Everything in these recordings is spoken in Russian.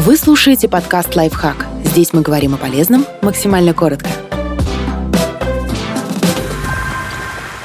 Вы слушаете подкаст «Лайфхак». Здесь мы говорим о полезном максимально коротко.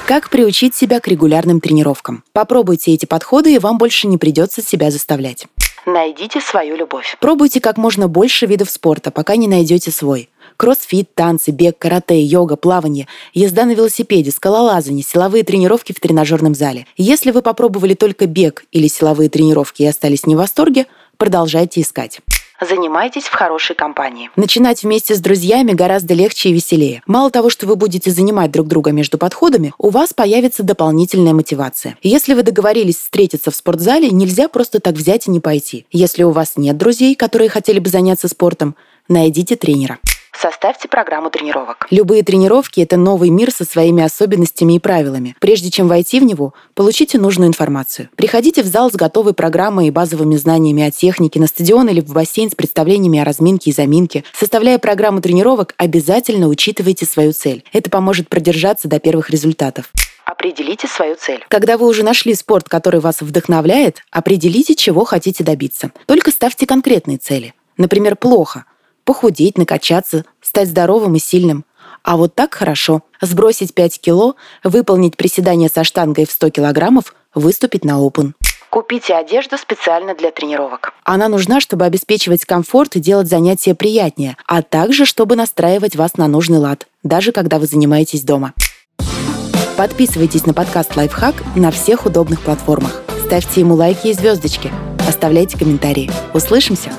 Как приучить себя к регулярным тренировкам? Попробуйте эти подходы, и вам больше не придется себя заставлять. Найдите свою любовь. Пробуйте как можно больше видов спорта, пока не найдете свой. Кроссфит, танцы, бег, карате, йога, плавание, езда на велосипеде, скалолазание, силовые тренировки в тренажерном зале. Если вы попробовали только бег или силовые тренировки и остались не в восторге, продолжайте искать. Занимайтесь в хорошей компании. Начинать вместе с друзьями гораздо легче и веселее. Мало того, что вы будете занимать друг друга между подходами, у вас появится дополнительная мотивация. Если вы договорились встретиться в спортзале, нельзя просто так взять и не пойти. Если у вас нет друзей, которые хотели бы заняться спортом, найдите тренера. Составьте программу тренировок. Любые тренировки – это новый мир со своими особенностями и правилами. Прежде чем войти в него, получите нужную информацию. Приходите в зал с готовой программой и базовыми знаниями о технике, на стадион или в бассейн с представлениями о разминке и заминке. Составляя программу тренировок, обязательно учитывайте свою цель. Это поможет продержаться до первых результатов. Определите свою цель. Когда вы уже нашли спорт, который вас вдохновляет, определите, чего хотите добиться. Только ставьте конкретные цели. Например, плохо – похудеть, накачаться, стать здоровым и сильным. А вот так хорошо. Сбросить 5 кило, выполнить приседания со штангой в 100 килограммов, выступить на Open. Купите одежду специально для тренировок. Она нужна, чтобы обеспечивать комфорт и делать занятия приятнее, а также, чтобы настраивать вас на нужный лад, даже когда вы занимаетесь дома. Подписывайтесь на подкаст «Лайфхак» на всех удобных платформах. Ставьте ему лайки и звездочки. Оставляйте комментарии. Услышимся!